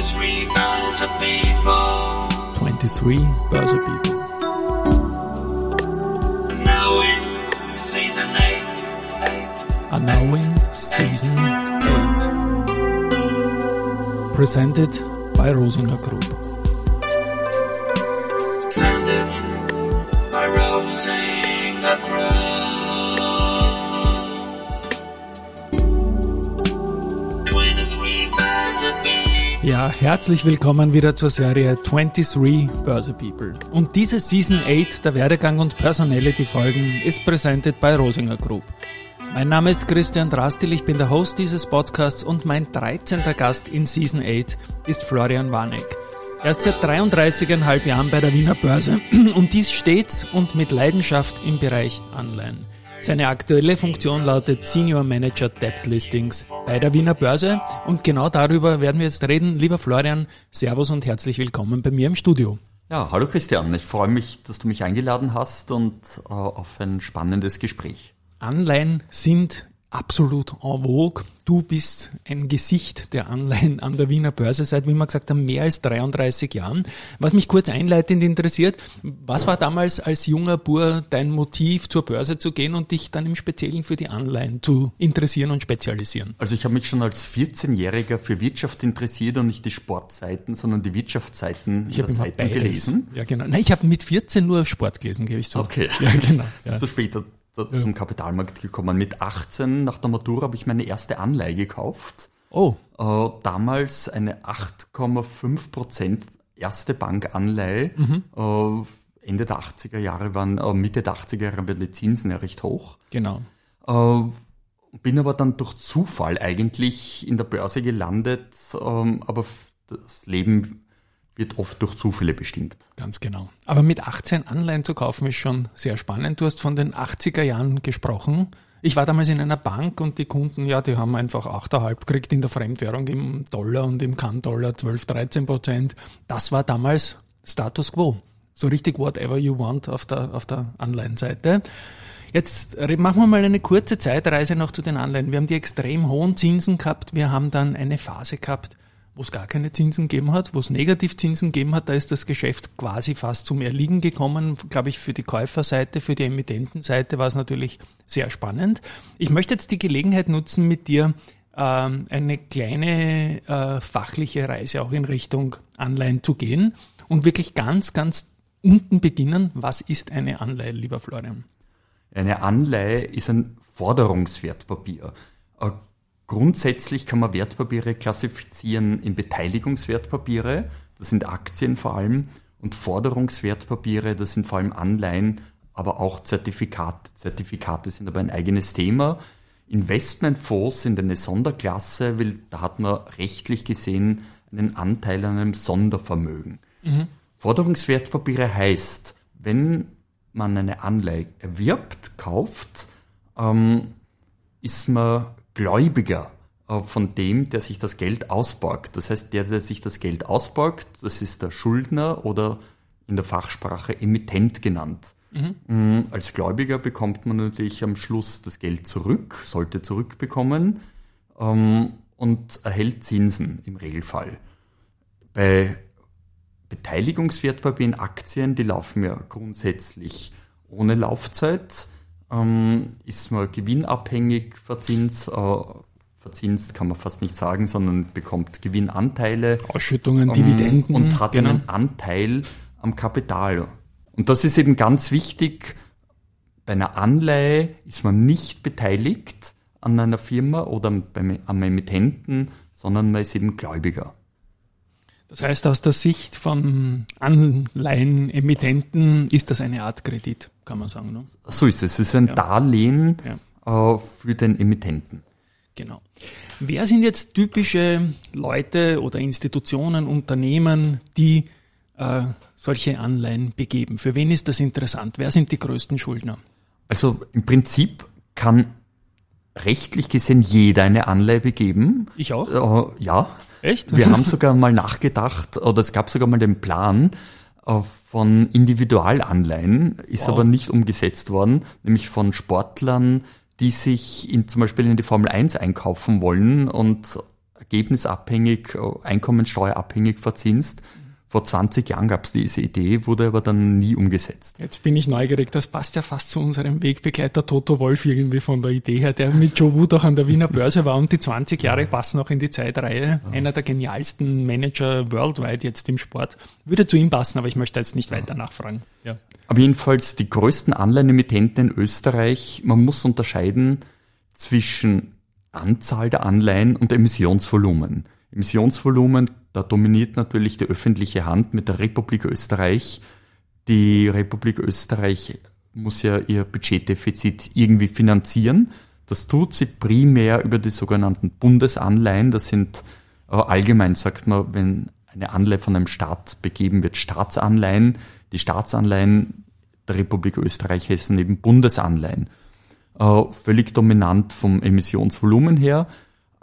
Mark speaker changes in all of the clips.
Speaker 1: 23 Börse People.
Speaker 2: 23 Börse People.
Speaker 1: Now in season 8. 8.
Speaker 2: Are now in season 8. Presented by Rosinger Group. Ja, herzlich willkommen wieder zur Serie 23 Börse People. Und diese Season 8 der Werdegang und Personality Folgen ist presented by Rosinger Group. Mein Name ist Christian Drastil, ich bin der Host dieses Podcasts und mein 13. Gast in Season 8 ist Florian Warneck. Er ist seit 33,5 Jahren bei der Wiener Börse und dies stets und mit Leidenschaft im Bereich Anleihen. Seine aktuelle Funktion lautet Senior Manager Debt Listings bei der Wiener Börse und genau darüber werden wir jetzt reden. Lieber Florian, Servus und herzlich willkommen bei mir im Studio.
Speaker 3: Ja, hallo Christian. Ich freue mich, dass du mich eingeladen hast und äh, auf ein spannendes Gespräch.
Speaker 2: Anleihen sind absolut en vogue. Du bist ein Gesicht der Anleihen an der Wiener Börse seit, wie wir gesagt haben, mehr als 33 Jahren. Was mich kurz einleitend interessiert, was war damals als junger Bur dein Motiv, zur Börse zu gehen und dich dann im Speziellen für die Anleihen zu interessieren und spezialisieren?
Speaker 3: Also ich habe mich schon als 14-Jähriger für Wirtschaft interessiert und nicht die Sportseiten, sondern die Wirtschaftsseiten
Speaker 2: Ich
Speaker 3: in der Zeitung gelesen.
Speaker 2: Ja, genau. Nein, ich habe mit 14 nur Sport gelesen, gebe ich zu.
Speaker 3: Okay.
Speaker 2: Ja, genau. Ja.
Speaker 3: Bist du später da- zum Kapitalmarkt gekommen. Mit 18 nach der Matura habe ich meine erste Anleihe gekauft.
Speaker 2: Oh,
Speaker 3: Äh, damals eine 8,5 Prozent erste Bankanleihe.
Speaker 2: Mhm.
Speaker 3: Äh, Ende der 80er Jahre waren, äh, Mitte der 80er Jahre waren die Zinsen ja recht hoch.
Speaker 2: genau.
Speaker 3: Äh, bin aber dann durch Zufall eigentlich in der Börse gelandet, ähm, aber das Leben wird oft durch Zufälle bestimmt.
Speaker 2: Ganz genau. Aber mit 18 Anleihen zu kaufen ist schon sehr spannend. Du hast von den 80er Jahren gesprochen. Ich war damals in einer Bank und die Kunden, ja, die haben einfach 8,5 gekriegt in der Fremdwährung im Dollar und im Kann-Dollar 12, 13 Prozent. Das war damals Status Quo. So richtig whatever you want auf der, auf der Anleihenseite. Jetzt machen wir mal eine kurze Zeitreise noch zu den Anleihen. Wir haben die extrem hohen Zinsen gehabt. Wir haben dann eine Phase gehabt, wo es gar keine Zinsen gegeben hat, wo es Negativzinsen gegeben hat. Da ist das Geschäft quasi fast zum Erliegen gekommen. Glaube ich, für die Käuferseite, für die Emittentenseite war es natürlich sehr spannend. Ich möchte jetzt die Gelegenheit nutzen, mit dir ähm, eine kleine äh, fachliche Reise auch in Richtung Anleihen zu gehen und wirklich ganz, ganz unten beginnen. Was ist eine Anleihe, lieber Florian?
Speaker 3: Eine Anleihe ist ein Forderungswertpapier. Äh, Grundsätzlich kann man Wertpapiere klassifizieren in Beteiligungswertpapiere, das sind Aktien vor allem, und Forderungswertpapiere, das sind vor allem Anleihen, aber auch Zertifikate. Zertifikate sind aber ein eigenes Thema. Investmentfonds sind eine Sonderklasse, weil da hat man rechtlich gesehen einen Anteil an einem Sondervermögen. Forderungswertpapiere heißt, wenn man eine Anleihe erwirbt, kauft, ähm, ist man Gläubiger äh, von dem, der sich das Geld ausborgt. Das heißt, der, der sich das Geld ausborgt, das ist der Schuldner oder in der Fachsprache Emittent genannt. Mm, Als Gläubiger bekommt man natürlich am Schluss das Geld zurück, sollte zurückbekommen ähm, und erhält Zinsen im Regelfall. Bei Beteiligungswertpapieren, Aktien, die laufen ja grundsätzlich ohne Laufzeit, ähm, ist man gewinnabhängig verzinst, äh, verzinst kann man fast nicht sagen, sondern bekommt Gewinnanteile
Speaker 2: Ausschüttungen,
Speaker 3: ähm,
Speaker 2: Dividenden.
Speaker 3: und hat
Speaker 2: genau.
Speaker 3: einen Anteil am Kapital. Und das ist eben ganz wichtig. Bei einer Anleihe ist man nicht beteiligt an einer Firma oder beim, am Emittenten, sondern man ist eben Gläubiger.
Speaker 2: Das heißt, aus der Sicht von Anleihenemittenten ist das eine Art Kredit, kann man sagen. Ne?
Speaker 3: So ist es. Es ist ein
Speaker 2: Ja.
Speaker 3: Darlehen äh, für den Emittenten.
Speaker 2: Genau. Wer sind jetzt typische Leute oder Institutionen, Unternehmen, die äh, solche Anleihen begeben? Für wen ist das interessant? Wer sind die größten Schuldner?
Speaker 3: Also im Prinzip kann rechtlich gesehen jeder eine Anleihe begeben.
Speaker 2: Ich auch?
Speaker 3: Äh, ja.
Speaker 2: Echt?
Speaker 3: Wir haben sogar mal nachgedacht, oder es gab sogar mal den Plan äh, von Individualanleihen, ist
Speaker 2: Wow.
Speaker 3: aber nicht umgesetzt worden, nämlich von Sportlern, die sich in, zum Beispiel in die Formel 1 einkaufen wollen und ergebnisabhängig, äh, einkommenssteuerabhängig verzinst. Vor 20 Jahren gab es diese Idee, wurde aber dann nie umgesetzt.
Speaker 2: Jetzt bin ich neugierig, das passt ja fast zu unserem Wegbegleiter Toto Wolf irgendwie von der Idee her, der mit Joe Wood auch an der Wiener Börse war und die 20 Jahre passen auch in die Zeitreihe. Einer der genialsten Manager worldwide jetzt im Sport. Würde zu ihm passen, aber ich möchte jetzt nicht weiter nachfragen. Ja.
Speaker 3: Aber jedenfalls die größten Anleihenemittenten in Österreich, man muss unterscheiden zwischen Anzahl der Anleihen und Emissionsvolumen. Emissionsvolumen, da dominiert natürlich die öffentliche Hand mit der Republik Österreich. Die Republik Österreich muss ja ihr Budgetdefizit irgendwie finanzieren. Das tut sie primär über die sogenannten Bundesanleihen. Das sind äh, allgemein, sagt man, wenn eine Anleihe von einem Staat begeben wird, Staatsanleihen. Die Staatsanleihen der Republik Österreich heißen eben Bundesanleihen. Äh, völlig dominant vom Emissionsvolumen her.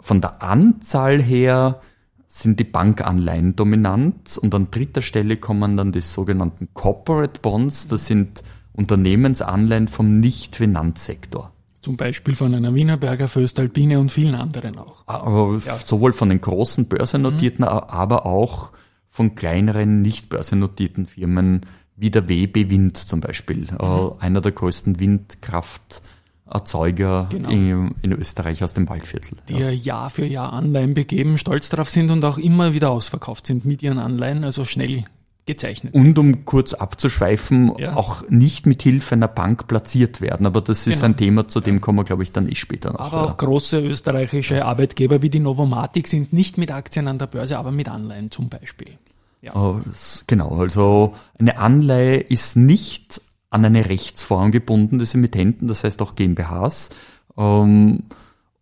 Speaker 3: Von der Anzahl her sind die Bankanleihen dominant und an dritter Stelle kommen dann die sogenannten Corporate Bonds, das sind Unternehmensanleihen vom Nicht-Finanzsektor.
Speaker 2: Zum Beispiel von einer Wienerberger, Föstalpine und vielen anderen auch.
Speaker 3: Aber ja. Sowohl von den großen börsennotierten, mhm. aber auch von kleineren, nicht börsennotierten Firmen wie der WB Wind zum Beispiel, mhm. äh, einer der größten Windkraft- Erzeuger genau. in, in, Österreich aus dem Waldviertel.
Speaker 2: Die ja. Jahr für Jahr Anleihen begeben, stolz darauf sind und auch immer wieder ausverkauft sind mit ihren Anleihen, also schnell gezeichnet.
Speaker 3: Und um kurz abzuschweifen, ja. auch nicht mit Hilfe einer Bank platziert werden. Aber das ist genau. ein Thema, zu dem ja. kommen wir, glaube ich, dann eh später noch.
Speaker 2: Aber auch große österreichische Arbeitgeber wie die Novomatic sind nicht mit Aktien an der Börse, aber mit Anleihen zum Beispiel.
Speaker 3: Ja. Oh, genau, also eine Anleihe ist nicht an eine Rechtsform gebunden des Emittenten, das heißt auch GmbHs ähm,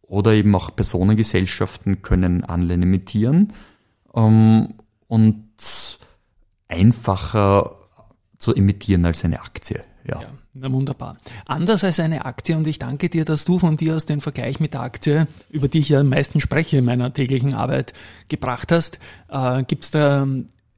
Speaker 3: oder eben auch Personengesellschaften können Anleihen emittieren ähm, und einfacher zu emittieren als eine Aktie. Ja. ja.
Speaker 2: Na wunderbar. Anders als eine Aktie, und ich danke dir, dass du von dir aus den Vergleich mit der Aktie, über die ich ja am meisten spreche in meiner täglichen Arbeit, gebracht hast, äh, gibt es da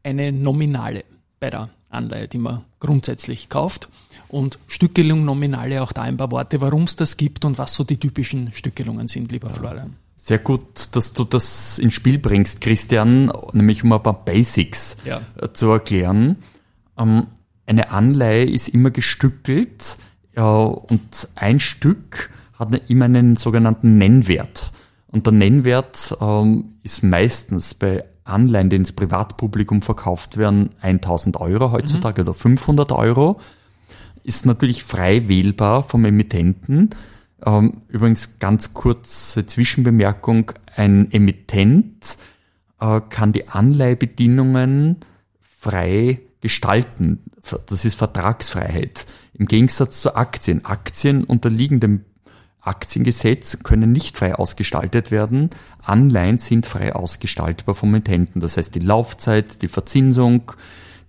Speaker 2: eine Nominale bei der Anleihe, die man grundsätzlich kauft. Und Stückelung, Nominale, auch da ein paar Worte, warum es das gibt und was so die typischen Stückelungen sind, lieber Florian.
Speaker 3: Sehr gut, dass du das ins Spiel bringst, Christian, nämlich um ein paar Basics ja. Äh, zu erklären. Ähm, eine Anleihe ist immer gestückelt und ein Stück hat immer einen sogenannten Nennwert. Und der Nennwert ähm, ist meistens bei Anleihen, die ins Privatpublikum verkauft werden, 1000 Euro heutzutage mhm. oder 500 Euro, ist natürlich frei wählbar vom Emittenten. Ähm, übrigens ganz kurze Zwischenbemerkung, ein Emittent äh, kann die Anleihebedingungen frei gestalten. Das ist Vertragsfreiheit. Im Gegensatz zu Aktien. Aktien unterliegen dem Aktiengesetz können nicht frei ausgestaltet werden. Anleihen sind frei ausgestaltbar vom Emittenten. Das heißt, die Laufzeit, die Verzinsung,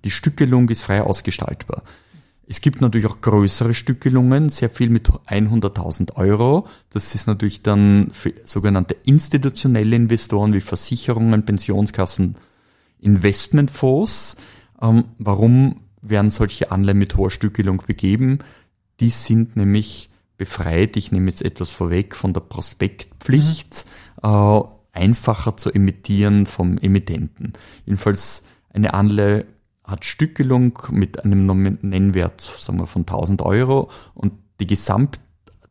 Speaker 3: die Stückelung ist frei ausgestaltbar. Es gibt natürlich auch größere Stückelungen, sehr viel mit 100.000 Euro. Das ist natürlich dann für sogenannte institutionelle Investoren wie Versicherungen, Pensionskassen, Investmentfonds. Ähm, warum werden solche Anleihen mit hoher Stückelung begeben? Die sind nämlich befreit, ich nehme jetzt etwas vorweg, von der Prospektpflicht, mhm. äh, einfacher zu emittieren vom Emittenten. Jedenfalls eine Anleihe hat Stückelung mit einem Nennwert sagen wir, von 1000 Euro und die Gesamt,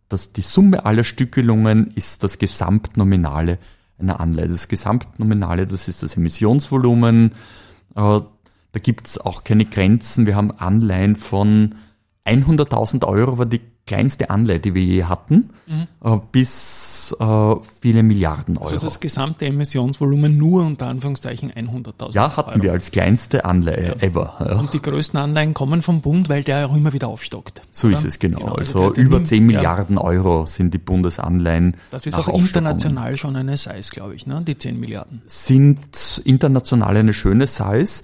Speaker 3: das, die Summe aller Stückelungen ist das Gesamtnominale einer Anleihe. Das Gesamtnominale, das ist das Emissionsvolumen. Äh, da gibt es auch keine Grenzen. Wir haben Anleihen von 100.000 Euro war die kleinste Anleihe, die wir je hatten, mhm. äh, bis äh, viele Milliarden Euro.
Speaker 2: Also das gesamte Emissionsvolumen nur unter Anführungszeichen 100.000
Speaker 3: Ja, hatten Euro. wir als kleinste Anleihe ja. ever.
Speaker 2: Ja. Und die größten Anleihen kommen vom Bund, weil der auch immer wieder aufstockt.
Speaker 3: So ist es genau. genau also, also über 10 Milliarden ja. Euro sind die Bundesanleihen.
Speaker 2: Das ist auch international schon eine Size, glaube ich, ne? die 10 Milliarden.
Speaker 3: Sind international eine schöne Size.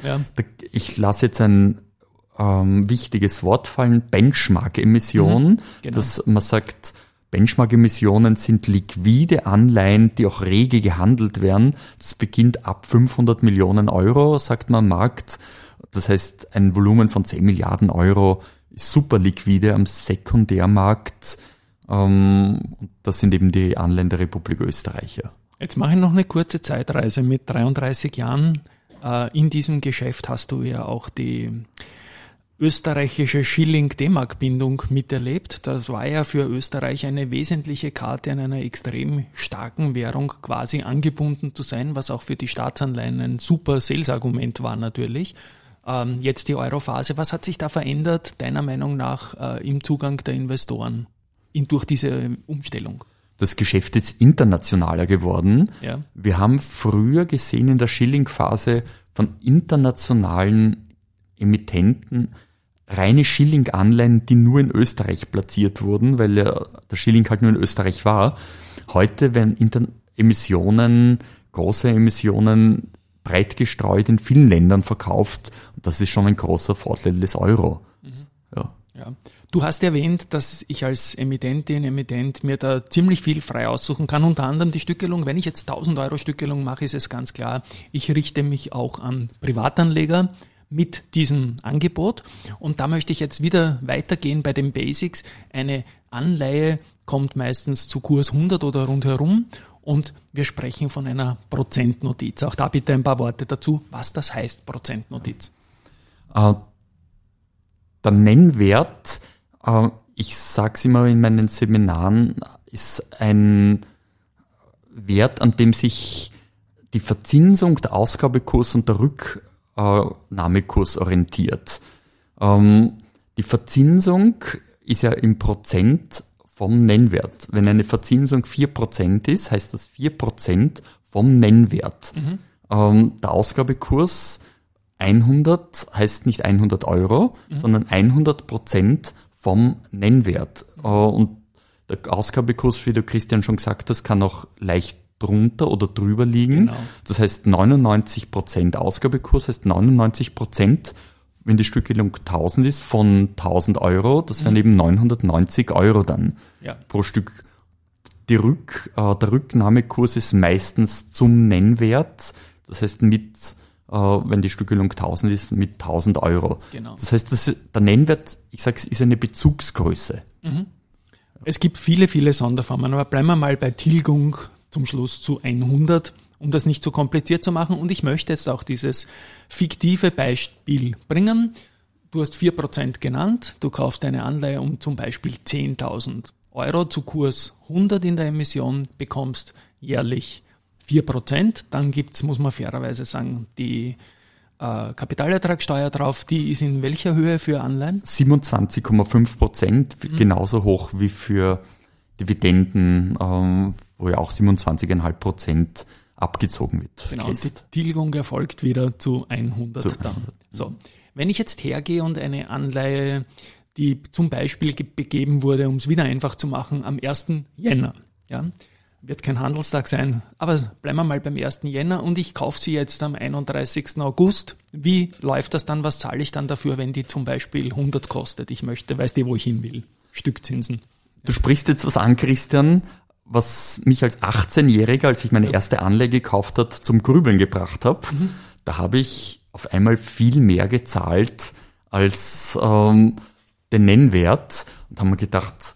Speaker 3: Ich lasse jetzt ein ähm, wichtiges Wort fallen, Benchmark-Emissionen, mhm, genau. dass man sagt, Benchmark-Emissionen sind liquide Anleihen, die auch rege gehandelt werden. Das beginnt ab 500 Millionen Euro, sagt man Markt. Das heißt, ein Volumen von 10 Milliarden Euro ist super liquide am Sekundärmarkt. Ähm, das sind eben die Anleihen der Republik Österreich. Ja.
Speaker 2: Jetzt mache ich noch eine kurze Zeitreise. Mit 33 Jahren äh, in diesem Geschäft hast du ja auch die österreichische Schilling-D-Mark-Bindung miterlebt. Das war ja für Österreich eine wesentliche Karte an einer extrem starken Währung quasi angebunden zu sein, was auch für die Staatsanleihen ein super Sales-Argument war natürlich. Ähm, jetzt die Europhase. Was hat sich da verändert, deiner Meinung nach, äh, im Zugang der Investoren in, durch diese Umstellung?
Speaker 3: Das Geschäft ist internationaler geworden.
Speaker 2: Ja.
Speaker 3: Wir haben früher gesehen in der Schilling-Phase von internationalen Emittenten reine Schilling-Anleihen, die nur in Österreich platziert wurden, weil ja der Schilling halt nur in Österreich war. Heute werden Inter Emissionen, große Emissionen breit gestreut in vielen Ländern verkauft. Das ist schon ein großer Vorteil des Euro. Ja.
Speaker 2: Ja. Du hast erwähnt, dass ich als Emittentin, Emittent mir da ziemlich viel frei aussuchen kann, unter anderem die Stückelung. Wenn ich jetzt 1000 Euro Stückelung mache, ist es ganz klar, ich richte mich auch an Privatanleger mit diesem Angebot. Und da möchte ich jetzt wieder weitergehen bei den Basics. Eine Anleihe kommt meistens zu Kurs 100 oder rundherum und wir sprechen von einer Prozentnotiz. Auch da bitte ein paar Worte dazu, was das heißt, Prozentnotiz.
Speaker 3: Äh, der Nennwert, äh, ich sage es immer in meinen Seminaren, ist ein Wert, an dem sich die Verzinsung, der Ausgabekurs und der Rücknahmekurs orientiert. Ähm, die Verzinsung ist ja im Prozent vom Nennwert. Wenn eine Verzinsung 4% ist, heißt das 4% vom Nennwert. Ähm, der Ausgabekurs 100 heißt nicht 100 Euro, sondern 100 Prozent vom Nennwert. Äh, Und der Ausgabekurs, wie du Christian schon gesagt hast, kann auch leicht drunter oder drüber liegen.
Speaker 2: Genau.
Speaker 3: Das heißt 99 Prozent Ausgabekurs heißt 99 Prozent, wenn die Stückelung 1000 ist, von 1000 Euro, das wären eben 990 Euro dann
Speaker 2: Ja.
Speaker 3: pro Stück. Die Rück, äh, der Rücknahmekurs ist meistens zum Nennwert, das heißt mit, äh, wenn die Stückelung 1000 ist, mit 1000 Euro.
Speaker 2: Genau.
Speaker 3: Das heißt, das, der Nennwert, ich sage es, ist eine Bezugsgröße.
Speaker 2: Es gibt viele, viele Sonderformen, aber bleiben wir mal bei Tilgung zum Schluss zu 100, um das nicht so kompliziert zu machen. Und ich möchte jetzt auch dieses fiktive Beispiel bringen. Du hast 4% genannt, du kaufst eine Anleihe um zum Beispiel 10.000 Euro zu Kurs 100 in der Emission, bekommst jährlich 4%. Dann gibt's, muss man fairerweise sagen, die äh, Kapitalertragssteuer drauf. Die ist in welcher Höhe für Anleihen?
Speaker 3: 27,5 Prozent,
Speaker 2: Mhm.
Speaker 3: genauso hoch wie für Dividenden, ähm, wo ja auch 27,5 Prozent abgezogen wird.
Speaker 2: Genau, und die. Tilgung erfolgt wieder zu 100
Speaker 3: Zu
Speaker 2: dann. So, wenn ich jetzt hergehe und eine Anleihe, die zum Beispiel ge- begeben wurde, um es wieder einfach zu machen, am 1. Jänner, ja, wird kein Handelstag sein, aber bleiben wir mal beim 1. Jänner und ich kaufe sie jetzt am 31. August. Wie läuft das dann? Was zahle ich dann dafür, wenn die zum Beispiel 100 kostet? Ich möchte, weißt du, wo ich hin will? Stückzinsen.
Speaker 3: Du sprichst jetzt was an, Christian, was mich als 18-Jähriger, als ich meine erste Anleihe gekauft hat, zum Grübeln gebracht habe. Da habe ich auf einmal viel mehr gezahlt als ähm, den Nennwert und haben mir gedacht,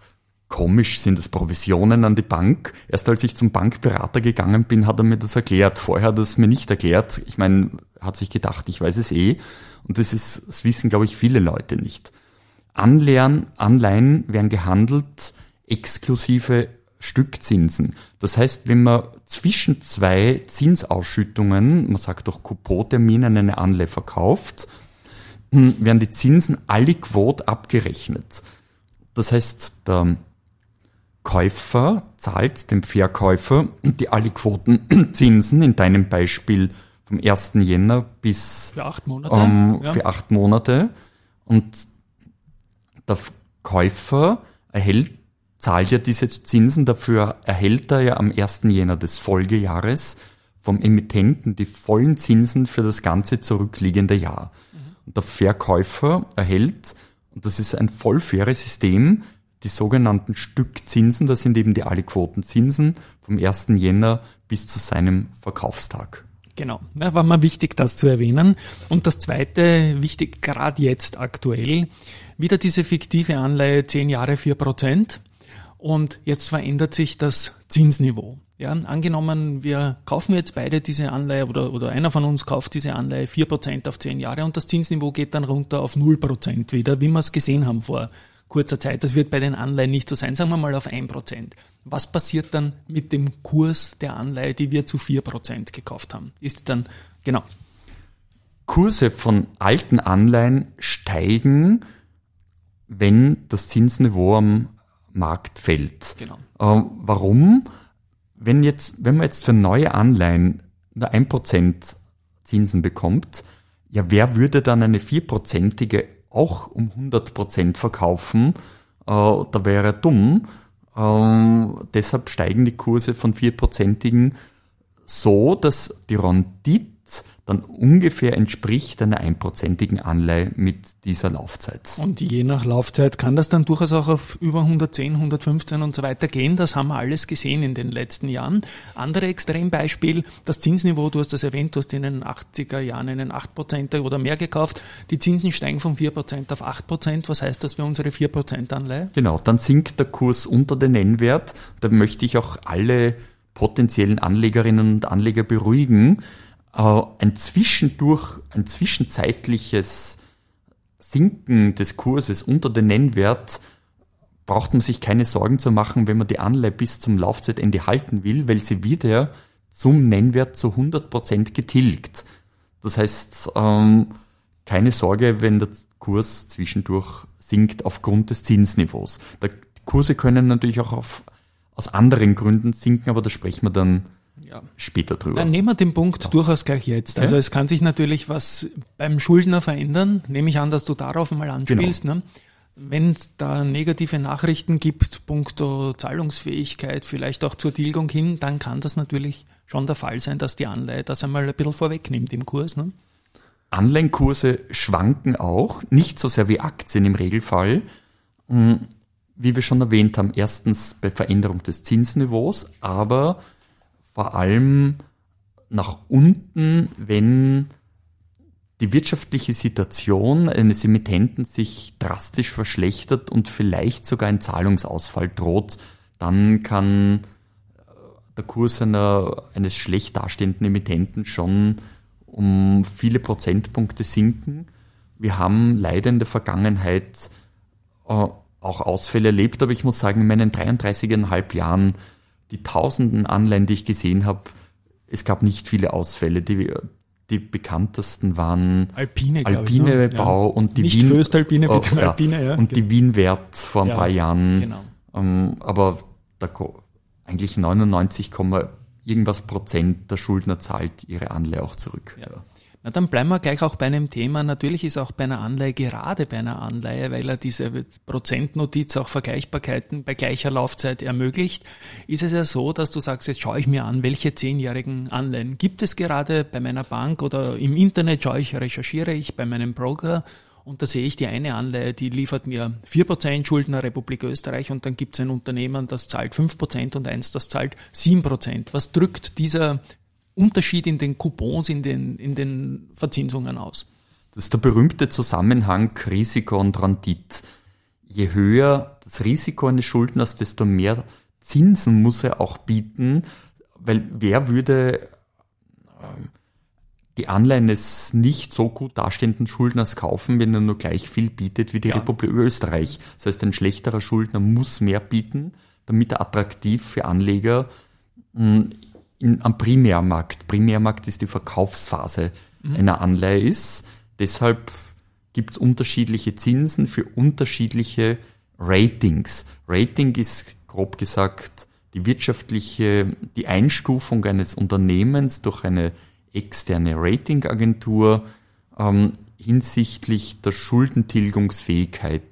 Speaker 3: komisch sind das Provisionen an die Bank. Erst als ich zum Bankberater gegangen bin, hat er mir das erklärt. Vorher hat er es mir nicht erklärt. Ich meine, hat sich gedacht, ich weiß es eh. Und das ist, das wissen, glaube ich, viele Leute nicht. Anleihen, Anleihen werden gehandelt exklusive Stückzinsen. Das heißt, wenn man zwischen zwei Zinsausschüttungen, man sagt auch Coupon-Terminen, eine Anleihe verkauft, hm, werden die Zinsen aliquot abgerechnet. Das heißt, der Käufer zahlt dem Verkäufer die aliquoten Zinsen, in deinem Beispiel vom 1. Jänner bis
Speaker 2: Für acht Monate?
Speaker 3: ähm,
Speaker 2: ja.
Speaker 3: für acht Monate. Und der Käufer erhält, zahlt ja diese Zinsen, dafür erhält er ja am 1. Jänner des Folgejahres vom Emittenten die vollen Zinsen für das ganze zurückliegende Jahr. Und der Verkäufer erhält, und das ist ein voll faires System, die sogenannten Stückzinsen, das sind eben die Aliquotenzinsen vom 1. Jänner bis zu seinem Verkaufstag.
Speaker 2: Genau, ja, war mir wichtig, das zu erwähnen. Und das zweite, wichtig, gerade jetzt aktuell, wieder diese fiktive Anleihe, 10 Jahre 4 Prozent. Und jetzt verändert sich das Zinsniveau. Ja, angenommen, wir kaufen jetzt beide diese Anleihe oder, oder einer von uns kauft diese Anleihe 4% auf 10 Jahre und das Zinsniveau geht dann runter auf 0% wieder, wie wir es gesehen haben vor kurzer Zeit. Das wird bei den Anleihen nicht so sein, sagen wir mal auf 1%. Was passiert dann mit dem Kurs der Anleihe, die wir zu 4% gekauft haben? Ist dann, genau.
Speaker 3: Kurse von alten Anleihen steigen, wenn das Zinsniveau am Markt fällt.
Speaker 2: Genau.
Speaker 3: Äh, warum? Wenn, jetzt, wenn man jetzt für neue Anleihen nur 1% Zinsen bekommt, ja, wer würde dann eine vierprozentige auch um 100% verkaufen? Äh, da wäre dumm. Äh, deshalb steigen die Kurse von vierprozentigen so, dass die Rendite dann ungefähr entspricht einer einprozentigen Anleihe mit dieser Laufzeit.
Speaker 2: Und je nach Laufzeit kann das dann durchaus auch auf über 110, 115 und so weiter gehen. Das haben wir alles gesehen in den letzten Jahren. Andere Extrembeispiel, das Zinsniveau, du hast das erwähnt, du hast in den 80er Jahren einen 8% oder mehr gekauft. Die Zinsen steigen von 4% auf 8%. Was heißt das für unsere 4% Anleihe?
Speaker 3: Genau, dann sinkt der Kurs unter den Nennwert. Da möchte ich auch alle potenziellen Anlegerinnen und Anleger beruhigen ein zwischendurch, ein zwischenzeitliches Sinken des Kurses unter den Nennwert braucht man sich keine Sorgen zu machen, wenn man die Anleihe bis zum Laufzeitende halten will, weil sie wieder zum Nennwert zu 100% getilgt. Das heißt, ähm, keine Sorge, wenn der Kurs zwischendurch sinkt aufgrund des Zinsniveaus. Die Kurse können natürlich auch auf, aus anderen Gründen sinken, aber da sprechen wir dann ja. später drüber.
Speaker 2: Dann nehmen wir den Punkt ja. durchaus gleich jetzt. Also es kann sich natürlich was beim Schuldner verändern. Nehme ich an, dass du darauf mal anspielst. Genau. Ne? Wenn es da negative Nachrichten gibt, punkto Zahlungsfähigkeit, vielleicht auch zur Tilgung hin, dann kann das natürlich schon der Fall sein, dass die Anleihe das einmal ein bisschen vorwegnimmt im Kurs. Ne?
Speaker 3: Anleihenkurse schwanken auch, nicht so sehr wie Aktien im Regelfall. Hm, wie wir schon erwähnt haben, erstens bei Veränderung des Zinsniveaus, aber vor allem nach unten, wenn die wirtschaftliche Situation eines Emittenten sich drastisch verschlechtert und vielleicht sogar ein Zahlungsausfall droht, dann kann äh, der Kurs einer, eines schlecht dastehenden Emittenten schon um viele Prozentpunkte sinken. Wir haben leider in der Vergangenheit äh, auch Ausfälle erlebt, aber ich muss sagen, in meinen 33,5 Jahren die tausenden Anleihen, die ich gesehen habe, es gab nicht viele Ausfälle. Die, die bekanntesten waren
Speaker 2: Alpine,
Speaker 3: Alpine ich, ne? Bau ja. und die
Speaker 2: nicht
Speaker 3: Wien
Speaker 2: Föstalpine, bitte
Speaker 3: oh, ja. Alpine, ja. Und die Wien Wert vor ein ja, paar Jahren. Genau. Ähm, aber da, eigentlich 99, irgendwas Prozent der Schuldner zahlt ihre Anleihe auch zurück. Ja.
Speaker 2: Na, dann bleiben wir gleich auch bei einem Thema. Natürlich ist auch bei einer Anleihe, gerade bei einer Anleihe, weil er diese Prozentnotiz auch Vergleichbarkeiten bei gleicher Laufzeit ermöglicht, ist es ja so, dass du sagst, jetzt schaue ich mir an, welche zehnjährigen Anleihen gibt es gerade bei meiner Bank oder im Internet schaue ich, recherchiere ich bei meinem Broker und da sehe ich die eine Anleihe, die liefert mir 4% Schuldner Republik Österreich und dann gibt es ein Unternehmen, das zahlt 5% und eins, das zahlt 7%. Was drückt dieser Unterschied in den Coupons, in den, in den Verzinsungen aus?
Speaker 3: Das ist der berühmte Zusammenhang Risiko und Rendite. Je höher das Risiko eines Schuldners, desto mehr Zinsen muss er auch bieten, weil wer würde ähm, die Anleihen des nicht so gut dastehenden Schuldners kaufen, wenn er nur gleich viel bietet wie die ja. Republik Österreich. Das heißt, ein schlechterer Schuldner muss mehr bieten, damit er attraktiv für Anleger hm, in, am Primärmarkt. Primärmarkt ist die Verkaufsphase mhm. einer Anleihe ist. Deshalb gibt es unterschiedliche Zinsen für unterschiedliche Ratings. Rating ist grob gesagt die wirtschaftliche, die Einstufung eines Unternehmens durch eine externe Ratingagentur ähm, hinsichtlich der Schuldentilgungsfähigkeit.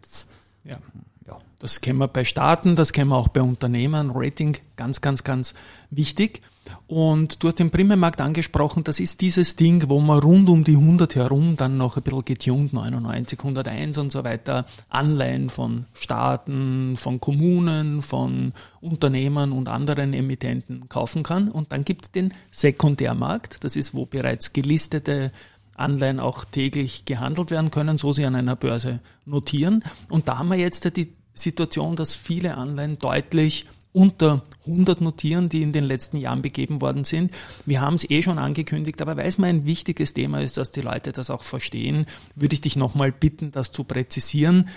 Speaker 2: Ja. ja. Das kennen wir bei Staaten, das kennen wir auch bei Unternehmen. Rating ganz, ganz, ganz wichtig. Und du hast den Primärmarkt angesprochen, das ist dieses Ding, wo man rund um die 100 herum dann noch ein bisschen getuned, 99, 101 und so weiter, Anleihen von Staaten, von Kommunen, von Unternehmern und anderen Emittenten kaufen kann. Und dann gibt es den Sekundärmarkt, das ist, wo bereits gelistete Anleihen auch täglich gehandelt werden können, so sie an einer Börse notieren. Und da haben wir jetzt die Situation, dass viele Anleihen deutlich unter 100 notieren, die in den letzten Jahren begeben worden sind. Wir haben es eh schon angekündigt, aber weil es mir ein wichtiges Thema ist, dass die Leute das auch verstehen, würde ich dich nochmal bitten, das zu präzisieren.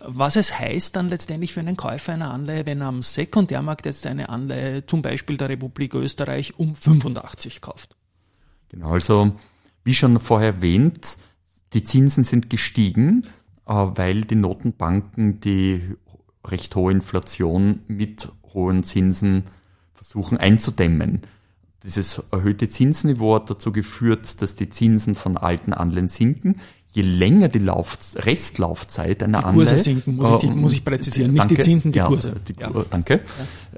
Speaker 2: Was es heißt dann letztendlich für einen Käufer einer Anleihe, wenn er am Sekundärmarkt jetzt eine Anleihe, zum Beispiel der Republik Österreich, um 85 kauft.
Speaker 3: Genau, also wie schon vorher erwähnt, die Zinsen sind gestiegen, äh, weil die Notenbanken die recht hohe Inflation mit hohen Zinsen versuchen einzudämmen. Dieses erhöhte Zinsniveau hat dazu geführt, dass die Zinsen von alten Anleihen sinken. Je länger die Lauf Restlaufzeit einer
Speaker 2: Die Kurse
Speaker 3: Anleihe,
Speaker 2: sinken, muss ich, die,
Speaker 3: äh,
Speaker 2: muss ich präzisieren. Nicht
Speaker 3: danke,
Speaker 2: die Zinsen, die
Speaker 3: ja,
Speaker 2: Kurse.
Speaker 3: Die,
Speaker 2: Ja.
Speaker 3: Danke.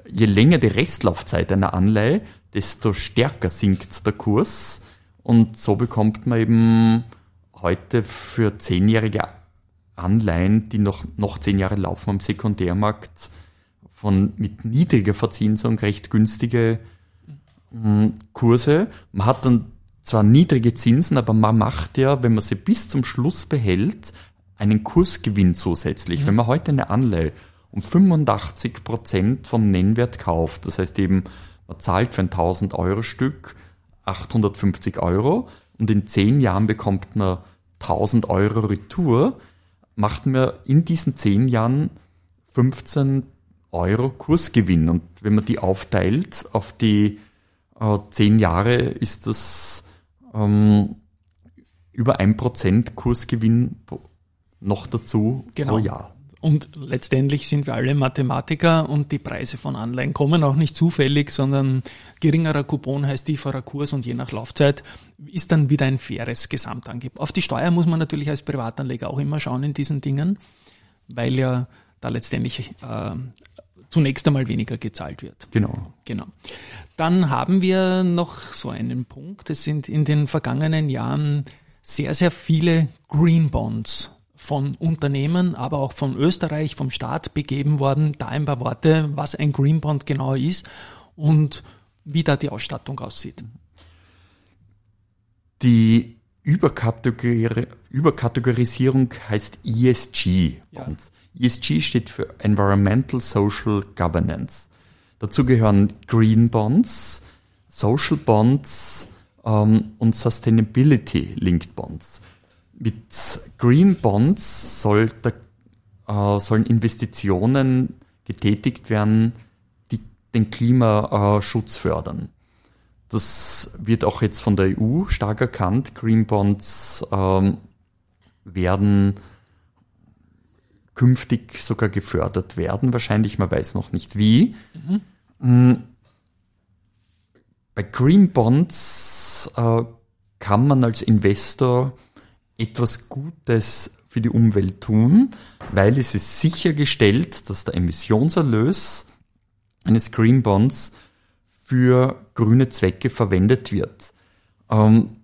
Speaker 3: Je länger die Restlaufzeit einer Anleihe, desto stärker sinkt der Kurs. Und so bekommt man eben heute für zehnjährige Anleihen, die noch, noch zehn Jahre laufen am Sekundärmarkt, von mit niedriger Verzinsung recht günstige mh, Kurse. Man hat dann zwar niedrige Zinsen, aber man macht ja, wenn man sie bis zum Schluss behält, einen Kursgewinn zusätzlich. Wenn man heute eine Anleihe um 85 Prozent vom Nennwert kauft, das heißt eben, man zahlt für ein 1000 Euro Stück 850 Euro und in zehn Jahren bekommt man 1000 Euro Retour, macht man in diesen zehn Jahren 15 Euro Kursgewinn. Und wenn man die aufteilt auf die äh, zehn Jahre, ist das ähm, über ein Prozent Kursgewinn noch dazu
Speaker 2: Genau.
Speaker 3: pro Jahr.
Speaker 2: Und letztendlich sind wir alle Mathematiker und die Preise von Anleihen kommen auch nicht zufällig, sondern geringerer Coupon heißt tieferer Kurs und je nach Laufzeit ist dann wieder ein faires Gesamtangebot. Auf die Steuer muss man natürlich als Privatanleger auch immer schauen in diesen Dingen, weil ja da letztendlich äh, zunächst einmal weniger gezahlt wird.
Speaker 3: Genau.
Speaker 2: Genau. Dann haben wir noch so einen Punkt. Es sind in den vergangenen Jahren sehr, sehr viele Green Bonds von Unternehmen, aber auch von Österreich, vom Staat begeben worden. Da ein paar Worte, was ein Green Bond genau ist und wie da die Ausstattung aussieht.
Speaker 3: Die Überkategori Überkategorisierung heißt ESG.
Speaker 2: Ja.
Speaker 3: ESG steht für Environmental Social Governance. Dazu gehören Green Bonds, Social Bonds ähm, und Sustainability Linked Bonds. Mit Green Bonds soll der, äh, sollen Investitionen getätigt werden, die den Klimaschutz fördern. Das wird auch jetzt von der EU stark erkannt. Green Bonds ähm, werden künftig sogar gefördert werden. Wahrscheinlich, man weiß noch nicht wie. Mm. Bei Green Bonds äh, kann man als Investor etwas Gutes für die Umwelt tun, weil es ist sichergestellt, dass der Emissionserlös eines Green Bonds für grüne Zwecke verwendet wird. Ähm,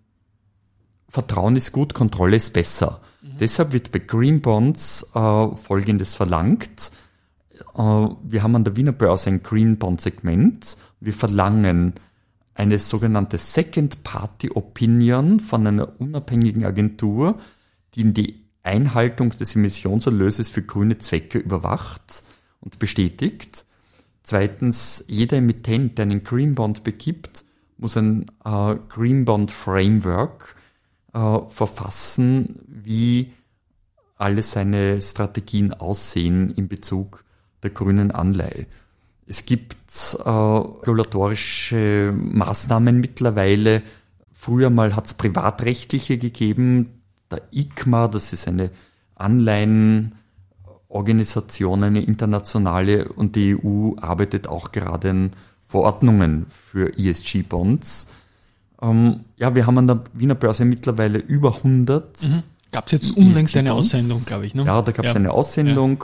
Speaker 3: Vertrauen ist gut, Kontrolle ist besser. Deshalb wird bei Green Bonds äh, Folgendes verlangt. Äh, wir haben an der Wiener Börse ein Green Bond Segment. Wir verlangen eine sogenannte Second Party Opinion von einer unabhängigen Agentur, die in die Einhaltung des Emissionserlöses für grüne Zwecke überwacht und bestätigt. Zweitens, jeder Emittent, der einen Green Bond begibt, muss ein äh, Green Bond Framework äh, verfassen, wie alle seine Strategien aussehen in Bezug der grünen Anleihe. Es gibt äh, regulatorische Maßnahmen mittlerweile. Früher mal hat es privatrechtliche gegeben. Der ICMA, das ist eine Anleihenorganisation, eine internationale und die EU arbeitet auch gerade an Verordnungen für ESG-Bonds. Ähm, ja, wir haben an der Wiener Börse mittlerweile über 100
Speaker 2: Gab es jetzt unlängst eine. Aussendung, glaube ich. Ne?
Speaker 3: Ja, da gab es eine Aussendung,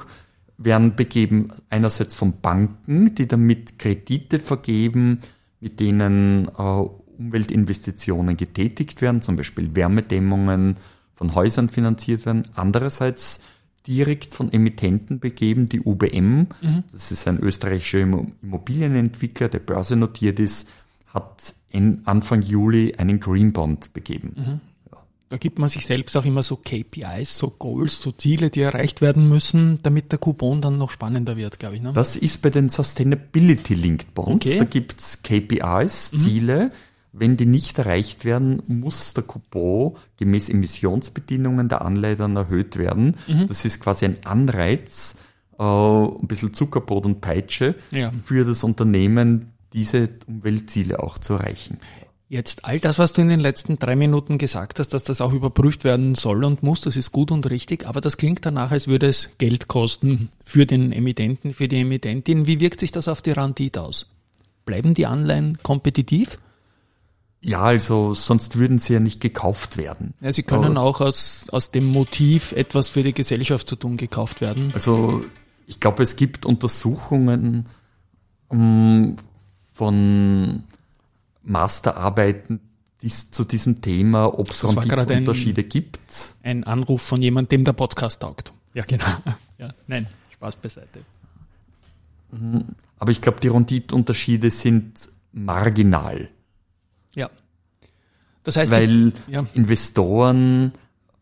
Speaker 3: werden begeben einerseits von Banken, die damit Kredite vergeben, mit denen äh, Umweltinvestitionen getätigt werden, zum Beispiel Wärmedämmungen von Häusern finanziert werden. Andererseits direkt von Emittenten begeben, die UBM, das ist ein österreichischer Immo- Immobilienentwickler, der börsennotiert ist, hat in Anfang Juli einen Green Bond begeben. Ja.
Speaker 2: Da gibt man sich selbst auch immer so KPIs, so Goals, so Ziele, die erreicht werden müssen, damit der Coupon dann noch spannender wird, glaube ich. Ne?
Speaker 3: Das ist bei den Sustainability Linked Bonds.
Speaker 2: Okay.
Speaker 3: Da gibt's KPIs, Ziele. Wenn die nicht erreicht werden, muss der Coupon gemäß Emissionsbedingungen der Anleihe dann erhöht werden. Das ist quasi ein Anreiz, äh, ein bisschen Zuckerbrot und Peitsche
Speaker 2: Ja.
Speaker 3: für das Unternehmen, diese Umweltziele auch zu erreichen.
Speaker 2: Jetzt all das, was du in den letzten drei Minuten gesagt hast, dass das auch überprüft werden soll und muss, das ist gut und richtig, aber das klingt danach, als würde es Geld kosten für den Emittenten, für die Emittentin. Wie wirkt sich das auf die Rendite aus? Bleiben die Anleihen kompetitiv?
Speaker 3: Ja, also sonst würden sie ja nicht gekauft werden.
Speaker 2: Ja, sie können
Speaker 3: Aber-
Speaker 2: auch aus, aus dem Motiv, etwas für die Gesellschaft zu tun, gekauft werden.
Speaker 3: Also ich glaube, es gibt Untersuchungen ähm, von Masterarbeiten dies, zu diesem Thema, ob es
Speaker 2: gerade ein-
Speaker 3: Unterschiede gibt.
Speaker 2: Ein Anruf von jemandem, dem der Podcast taugt. Ja, genau. Ja, nein, Spaß beiseite.
Speaker 3: Aber ich glaube, die Renditunterschiede sind marginal,
Speaker 2: Ja. Das heißt,
Speaker 3: weil
Speaker 2: ja.
Speaker 3: Investoren,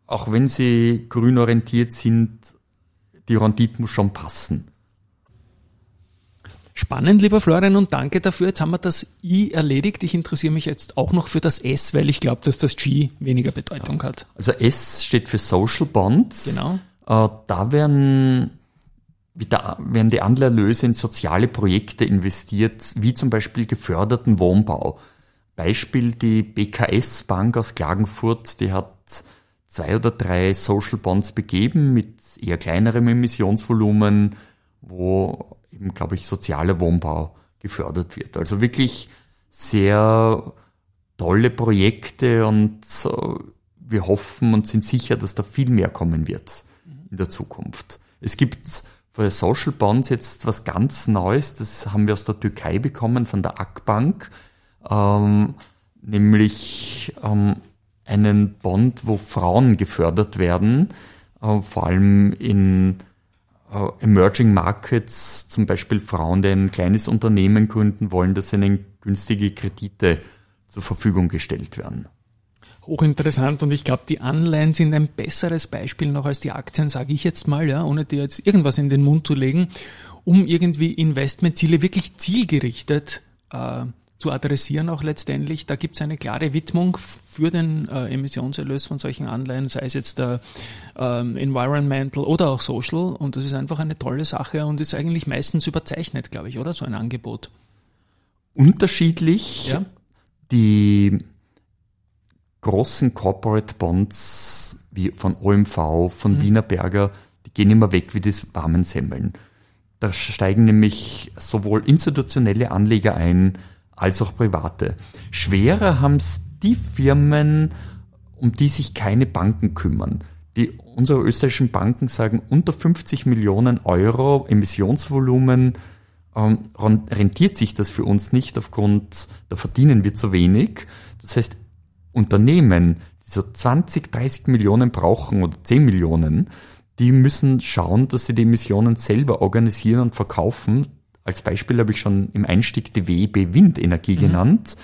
Speaker 3: auch wenn sie grün orientiert sind, die Rendite muss schon passen.
Speaker 2: Spannend, lieber Florian, und danke dafür. Jetzt haben wir das I erledigt. Ich interessiere mich jetzt auch noch für das S, weil ich glaube, dass das G weniger Bedeutung hat.
Speaker 3: Also S steht für Social Bonds.
Speaker 2: Genau.
Speaker 3: Äh, da werden, wieder, werden die Anleiherlöse in soziale Projekte investiert, wie zum Beispiel geförderten Wohnbau. Beispiel die BKS Bank aus Klagenfurt, die hat zwei oder drei Social Bonds begeben mit eher kleinerem Emissionsvolumen, wo eben, glaube ich, sozialer Wohnbau gefördert wird. Also wirklich sehr tolle Projekte und äh, wir hoffen und sind sicher, dass da viel mehr kommen wird in der Zukunft. Es gibt für Social Bonds jetzt was ganz Neues, das haben wir aus der Türkei bekommen von der Akbank, ähm, nämlich ähm, einen Bond, wo Frauen gefördert werden, äh, vor allem in Emerging Markets, zum Beispiel Frauen, die ein kleines Unternehmen gründen wollen, dass ihnen günstige Kredite zur Verfügung gestellt werden.
Speaker 2: Hochinteressant und ich glaube, die Anleihen sind ein besseres Beispiel noch als die Aktien, sage ich jetzt mal, ja, ohne dir jetzt irgendwas in den Mund zu legen, um irgendwie Investmentziele wirklich zielgerichtet äh, zu adressieren auch letztendlich. Da gibt es eine klare Widmung für den äh, Emissionserlös von solchen Anleihen, sei es jetzt der ähm, Environmental oder auch Social und das ist einfach eine tolle Sache und ist eigentlich meistens überzeichnet, glaube ich, oder so ein Angebot.
Speaker 3: Unterschiedlich
Speaker 2: Ja?
Speaker 3: die großen Corporate Bonds wie von OMV, von
Speaker 2: Mhm.
Speaker 3: Wiener Berger, die gehen immer weg wie das warmen Semmeln. Da steigen nämlich sowohl institutionelle Anleger ein, als auch private. Schwerer haben es die Firmen, um die sich keine Banken kümmern. Die, unsere österreichischen Banken sagen, unter 50 Millionen Euro Emissionsvolumen ähm, ren- rentiert sich das für uns nicht aufgrund, da verdienen wir zu wenig. Das heißt, Unternehmen, die so 20, 30 Millionen brauchen oder 10 Millionen, die müssen schauen, dass sie die Emissionen selber organisieren und verkaufen. Als Beispiel habe ich schon im Einstieg die WEB Windenergie genannt.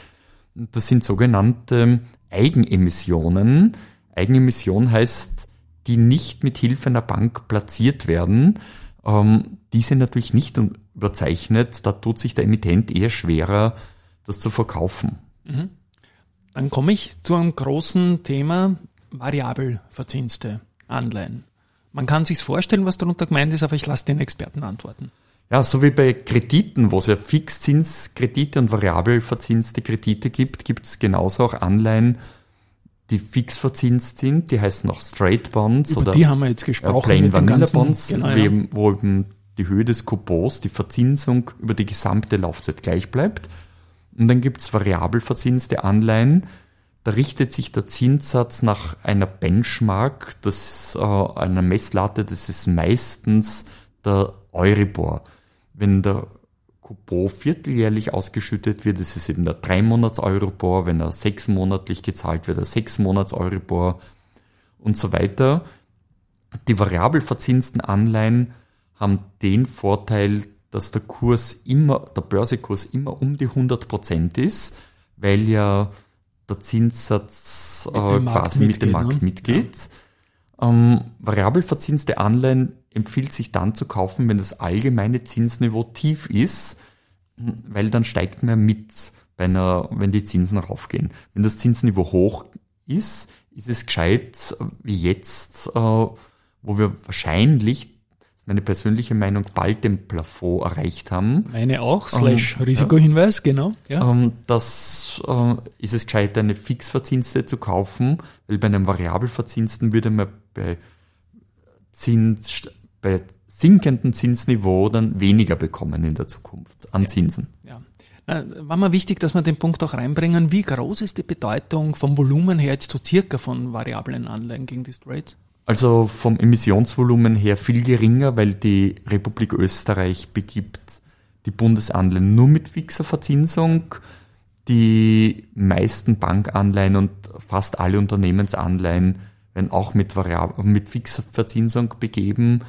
Speaker 3: Das sind sogenannte Eigenemissionen. Eigenemission heißt, die nicht mit Hilfe einer Bank platziert werden. Ähm, die sind natürlich nicht überzeichnet. Da tut sich der Emittent eher schwerer, das zu verkaufen.
Speaker 2: Dann komme ich zu einem großen Thema, variabel verzinste Anleihen. Man kann sich vorstellen, was darunter gemeint ist, aber ich lasse den Experten antworten.
Speaker 3: Ja, so wie bei Krediten, wo es ja Fixzinskredite und variabel verzinste Kredite gibt, gibt es genauso auch Anleihen, die fix verzinst sind. Die heißen auch Straight Bonds
Speaker 2: Über
Speaker 3: oder
Speaker 2: die haben wir jetzt gesprochen.
Speaker 3: Plain Vanilla
Speaker 2: ganzen-
Speaker 3: Bonds,
Speaker 2: genau, ja.
Speaker 3: wo eben die Höhe des Coupons, die Verzinsung über die gesamte Laufzeit gleich bleibt. Und dann gibt es variabel verzinste Anleihen. Da richtet sich der Zinssatz nach einer Benchmark, das äh, einer Messlatte, das ist meistens der Euribor. Wenn der Coupon vierteljährlich ausgeschüttet wird, ist es eben der Drei-Monats-Euribor, wenn er sechsmonatlich gezahlt wird, der Sechs-Monats-Euribor und so weiter. Die variabel verzinsten Anleihen haben den Vorteil, dass der Kurs immer, der Börsekurs immer um die 100 Prozent ist, weil ja der Zinssatz äh, quasi mit dem
Speaker 2: mitgeht,
Speaker 3: Markt
Speaker 2: ne?
Speaker 3: mitgeht. Ähm, variabel verzinste Anleihen empfiehlt sich dann zu kaufen, wenn das allgemeine Zinsniveau tief ist, weil dann steigt man mit, bei einer, wenn die Zinsen raufgehen. Wenn das Zinsniveau hoch ist, ist es gescheit, wie jetzt, äh, wo wir wahrscheinlich, meine persönliche Meinung, bald den Plafond erreicht haben.
Speaker 2: Meine auch, slash Risikohinweis, genau. Ja.
Speaker 3: Ähm, das äh, ist es gescheit, eine fixverzinste zu kaufen, weil bei einem variabelverzinsten würde man bei, Zins, bei sinkendem Zinsniveau dann weniger bekommen in der Zukunft an Zinsen.
Speaker 2: Ja. Na, war mir wichtig, dass wir den Punkt auch reinbringen. Wie groß ist die Bedeutung vom Volumen her jetzt so circa von variablen Anleihen gegen die Straits?
Speaker 3: Also vom Emissionsvolumen her viel geringer, weil die Republik Österreich begibt die Bundesanleihen nur mit fixer Verzinsung. Die meisten Bankanleihen und fast alle Unternehmensanleihen werden auch mit, Variab mit fixer Verzinsung begeben.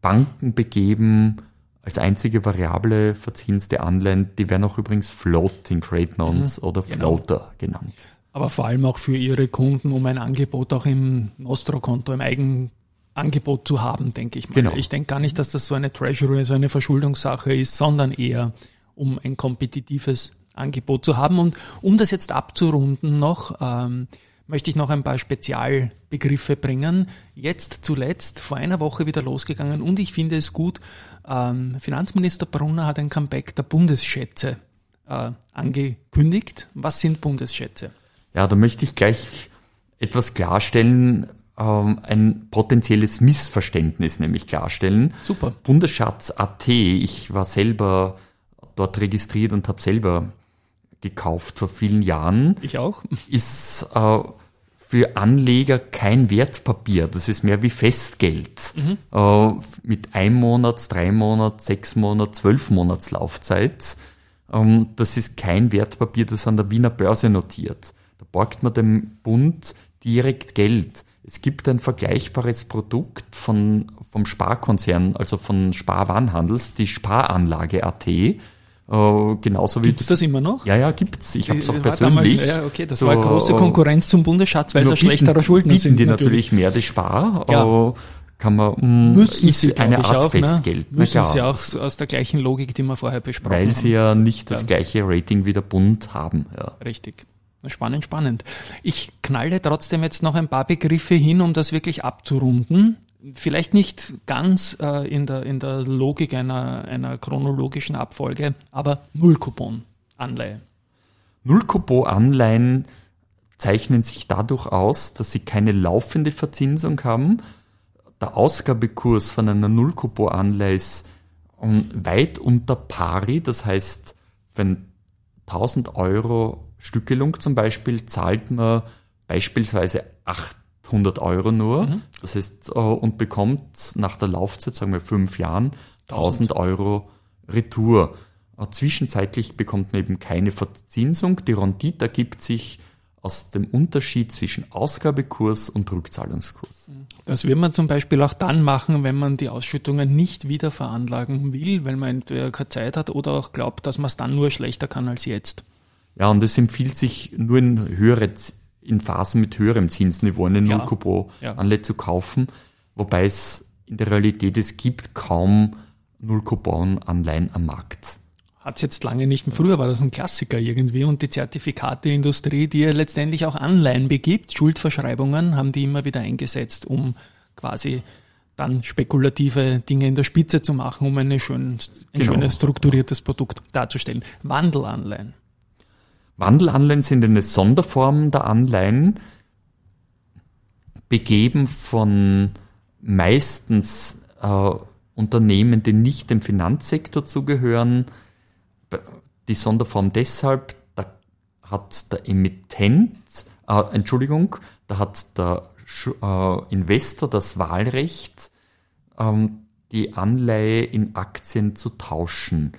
Speaker 3: Banken begeben als einzige variable verzinste Anleihen, die werden auch übrigens Floating Rate Notes oder Floater genannt.
Speaker 2: Aber vor allem auch für ihre Kunden, um ein Angebot auch im Nostro-Konto, im Eigenangebot zu haben, denke ich mal.
Speaker 3: Genau.
Speaker 2: Ich denke gar nicht, dass das so eine Treasury, so eine Verschuldungssache ist, sondern eher um ein kompetitives Angebot zu haben. Und um das jetzt abzurunden noch, ähm, möchte ich noch ein paar Spezialbegriffe bringen. Jetzt zuletzt vor einer Woche wieder losgegangen und ich finde es gut. Ähm, Finanzminister Brunner hat ein Comeback der Bundesschätze äh, angekündigt. Was sind Bundesschätze?
Speaker 3: Ja, da möchte ich gleich etwas klarstellen, ähm, ein potenzielles Missverständnis nämlich klarstellen.
Speaker 2: Super.
Speaker 3: Bundesschatz AT, ich war selber dort registriert und habe selber gekauft vor vielen Jahren,
Speaker 2: Ich auch.
Speaker 3: ist äh, für Anleger kein Wertpapier. Das ist mehr wie Festgeld. Äh, mit einem Monats, drei Monats, sechs Monats, zwölf Monats Laufzeit. Ähm, das ist kein Wertpapier, das an der Wiener Börse notiert. Da borgt man dem Bund direkt Geld. Es gibt ein vergleichbares Produkt von, vom Sparkonzern, also von Sparwarenhandels, die Sparanlage Äh, genauso wie
Speaker 2: Gibt es das immer noch?
Speaker 3: ja, ja, gibt's. Ich habe es auch
Speaker 2: War
Speaker 3: persönlich.
Speaker 2: Damals, ja, okay, das
Speaker 3: So,
Speaker 2: war eine große
Speaker 3: äh,
Speaker 2: Konkurrenz zum Bundesschatz, weil es ein schlechterer Schuldner
Speaker 3: bieten
Speaker 2: sind.
Speaker 3: die natürlich, mehr die Spar.
Speaker 2: Ja.
Speaker 3: äh, Kann man, mh,
Speaker 2: Müssen
Speaker 3: ist
Speaker 2: sie,
Speaker 3: eine Art
Speaker 2: auch,
Speaker 3: Festgeld.
Speaker 2: Ne? Müssen sie auch aus der gleichen Logik, die wir vorher besprochen
Speaker 3: weil
Speaker 2: haben.
Speaker 3: sie ja nicht das gleiche Rating wie der Bund haben. Ja.
Speaker 2: Richtig. Spannend, spannend. Ich knalle trotzdem jetzt noch ein paar Begriffe hin, um das wirklich abzurunden. Vielleicht nicht ganz äh, in, der, in der Logik einer, einer chronologischen Abfolge, aber Nullcoupon-Anleihe.
Speaker 3: Nullcoupon-Anleihen zeichnen sich dadurch aus, dass sie keine laufende Verzinsung haben. Der Ausgabekurs von einer Nullcoupon-Anleihe ist weit unter pari. Das heißt, wenn 1000 Euro Stückelung zum Beispiel, zahlt man beispielsweise 800 Euro nur. Das heißt, äh, und bekommt nach der Laufzeit, sagen wir fünf Jahren, 1000 Euro Retour. Äh, Zwischenzeitlich bekommt man eben keine Verzinsung. Die Rendite ergibt sich aus dem Unterschied zwischen Ausgabekurs und Rückzahlungskurs.
Speaker 2: Das wird man zum Beispiel auch dann machen, wenn man die Ausschüttungen nicht wieder veranlagen will, weil man entweder keine Zeit hat oder auch glaubt, dass man es dann nur schlechter kann als jetzt.
Speaker 3: Ja, und es empfiehlt sich nur in höhere, in Phasen mit höherem Zinsniveau eine
Speaker 2: Ja.
Speaker 3: Null-Coupon-Anleihe zu kaufen, wobei es in der Realität, es gibt kaum Null-Coupon-Anleihen am Markt.
Speaker 2: Hat es jetzt lange nicht mehr. Früher war das ein Klassiker irgendwie und die Zertifikateindustrie, die ja letztendlich auch Anleihen begibt, Schuldverschreibungen, haben die immer wieder eingesetzt, um quasi dann spekulative Dinge in der Spitze zu machen, um eine schön, ein
Speaker 3: Genau.
Speaker 2: schönes strukturiertes Produkt darzustellen. Wandelanleihen.
Speaker 3: Wandelanleihen sind eine Sonderform der Anleihen, begeben von meistens äh, Unternehmen, die nicht dem Finanzsektor zugehören. Die Sonderform deshalb, da hat der Emittent, äh, Entschuldigung, da hat der äh, Investor das Wahlrecht, ähm, die Anleihe in Aktien zu tauschen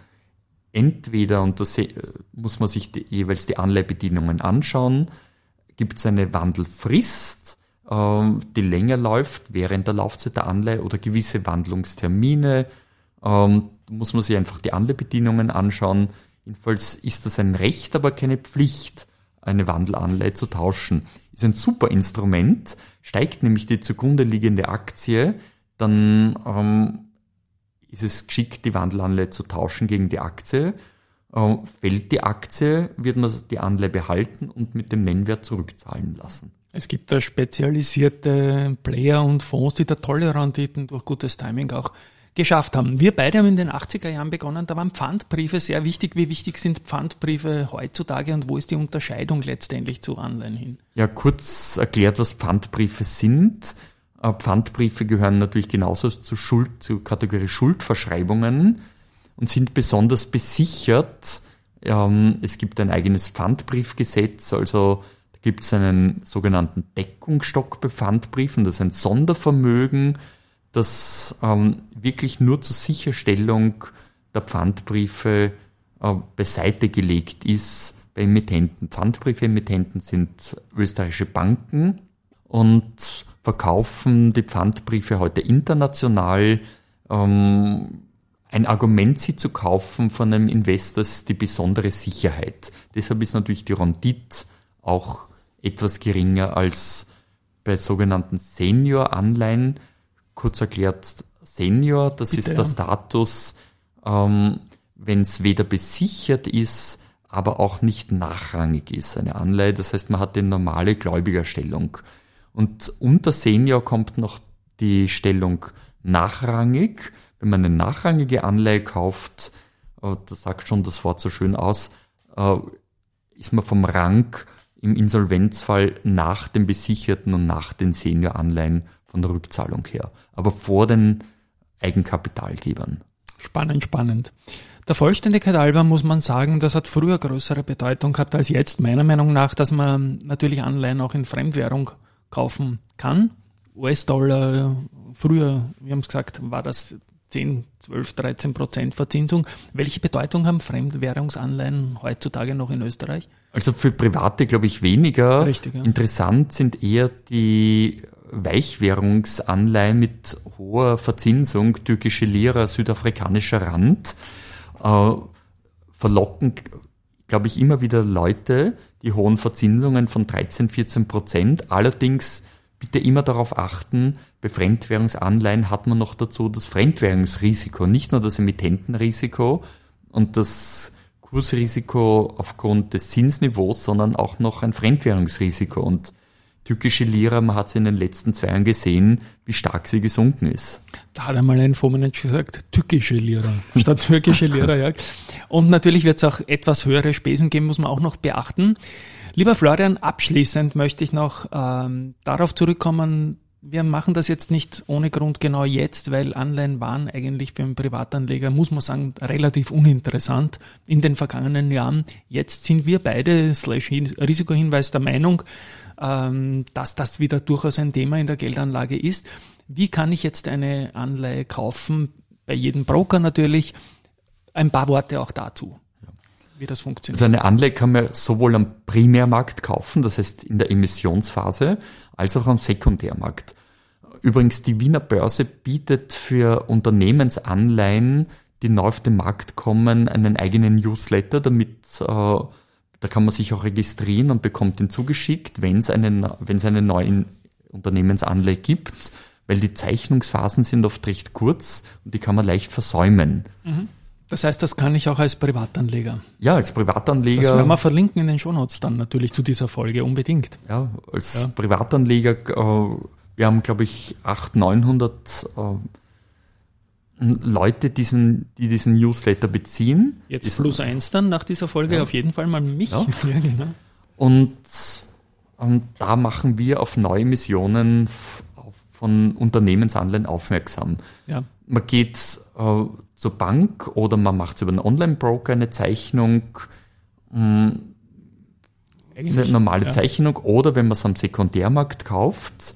Speaker 3: entweder, und da se- muss man sich die, jeweils die Anleihbedingungen anschauen, gibt es eine Wandelfrist, ähm, die länger läuft während der Laufzeit der Anleihe oder gewisse Wandlungstermine. Ähm, muss man sich einfach die Anleihbedingungen anschauen. Jedenfalls ist das ein Recht, aber keine Pflicht, eine Wandelanleihe zu tauschen. Ist ein super Instrument, steigt nämlich die zugrunde liegende Aktie, dann ähm, ist es geschickt, die Wandelanleihe zu tauschen gegen die Aktie. Äh, fällt die Aktie, wird man die Anleihe behalten und mit dem Nennwert zurückzahlen lassen.
Speaker 2: Es gibt da spezialisierte Player und Fonds, die da tolle Renditen durch gutes Timing auch geschafft haben. Wir beide haben in den 80er Jahren begonnen, da waren Pfandbriefe sehr wichtig. Wie wichtig sind Pfandbriefe heutzutage und wo ist die Unterscheidung letztendlich zu Anleihen hin?
Speaker 3: Ja, kurz erklärt, was Pfandbriefe sind. Äh, Pfandbriefe gehören natürlich genauso zur Schuld, zur Kategorie Schuldverschreibungen und sind besonders besichert. Ähm, es gibt ein eigenes Pfandbriefgesetz, also gibt es einen sogenannten Deckungsstock bei Pfandbriefen, das ist ein Sondervermögen, das ähm, wirklich nur zur Sicherstellung der Pfandbriefe äh, beiseite gelegt ist bei Emittenten. Pfandbriefemittenten sind österreichische Banken und verkaufen die Pfandbriefe heute international. Ähm, ein Argument, sie zu kaufen von einem Investor, ist die besondere Sicherheit. Deshalb ist natürlich die Rendite auch etwas geringer als bei sogenannten Senior-Anleihen, kurz erklärt Senior, das
Speaker 2: Bitte,
Speaker 3: ist der
Speaker 2: ja.
Speaker 3: Status, ähm, wenn es weder besichert ist, aber auch nicht nachrangig ist, eine Anleihe. Das heißt, man hat die normale Gläubigerstellung. Und unter Senior kommt noch die Stellung nachrangig. Wenn man eine nachrangige Anleihe kauft, äh, das sagt schon das Wort so schön aus, äh, ist man vom Rang im Insolvenzfall nach dem Besicherten und nach den Senioranleihen von der Rückzahlung her, aber vor den Eigenkapitalgebern.
Speaker 2: Spannend, spannend. Der Vollständigkeit halber muss man sagen, das hat früher größere Bedeutung gehabt als jetzt, meiner Meinung nach, dass man natürlich Anleihen auch in Fremdwährung kaufen kann. US-Dollar, früher, wir haben es gesagt, war das 10, 12, 13 Prozent Verzinsung. Welche Bedeutung haben Fremdwährungsanleihen heutzutage noch in Österreich?
Speaker 3: Also für Private glaube ich weniger.
Speaker 2: Richtig, ja.
Speaker 3: Interessant sind eher die Weichwährungsanleihen mit hoher Verzinsung, türkische Lira, südafrikanischer Rand, äh, verlocken, glaube ich, immer wieder Leute, die hohen Verzinsungen von 13, 14 Prozent. Allerdings bitte immer darauf achten, bei Fremdwährungsanleihen hat man noch dazu das Fremdwährungsrisiko, nicht nur das Emittentenrisiko und das Kursrisiko aufgrund des Zinsniveaus, sondern auch noch ein Fremdwährungsrisiko. Und türkische Lira, man hat es in den letzten zwei Jahren gesehen, wie stark sie gesunken ist.
Speaker 2: Da hat einmal ein Fondsmanager gesagt, türkische Lira statt türkische Lira. Ja. Und natürlich wird es auch etwas höhere Spesen geben, muss man auch noch beachten. Lieber Florian, abschließend möchte ich noch ähm, darauf zurückkommen, wir machen das jetzt nicht ohne Grund genau jetzt, weil Anleihen waren eigentlich für einen Privatanleger, muss man sagen, relativ uninteressant in den vergangenen Jahren. Jetzt sind wir beide, slash Risikohinweis, der Meinung, ähm, dass das wieder durchaus ein Thema in der Geldanlage ist. Wie kann ich jetzt eine Anleihe kaufen? Bei jedem Broker natürlich. Ein paar Worte auch dazu, wie das funktioniert.
Speaker 3: Also eine Anleihe kann man sowohl am Primärmarkt kaufen, das heißt in der Emissionsphase, als auch am Sekundärmarkt. Übrigens, die Wiener Börse bietet für Unternehmensanleihen, die neu auf den Markt kommen, einen eigenen Newsletter, damit äh, da kann man sich auch registrieren und bekommt den zugeschickt, wenn es einen, wenn es eine neue Unternehmensanleihe gibt, weil die Zeichnungsphasen sind oft recht kurz und die kann man leicht versäumen.
Speaker 2: Das heißt, das kann ich auch als Privatanleger.
Speaker 3: Ja, als
Speaker 2: Das werden
Speaker 3: Privatanleger,
Speaker 2: wir verlinken in den Shownotes dann natürlich zu dieser Folge unbedingt.
Speaker 3: ja, als
Speaker 2: Ja.
Speaker 3: Privatanleger, äh, wir haben glaube ich 800, 900 äh, Leute, diesen, die diesen Newsletter beziehen.
Speaker 2: Jetzt
Speaker 3: Diesen-
Speaker 2: plus eins dann nach dieser Folge auf jeden Fall mal mich.
Speaker 3: Ja.
Speaker 2: Ja, genau.
Speaker 3: Und ähm, da machen wir auf neue Missionen von Unternehmensanleihen aufmerksam.
Speaker 2: ja.
Speaker 3: Man geht äh, zur Bank oder man macht es über einen Online-Broker eine Zeichnung, mh, ist eine normale
Speaker 2: ja.
Speaker 3: Zeichnung, oder wenn man es am Sekundärmarkt kauft,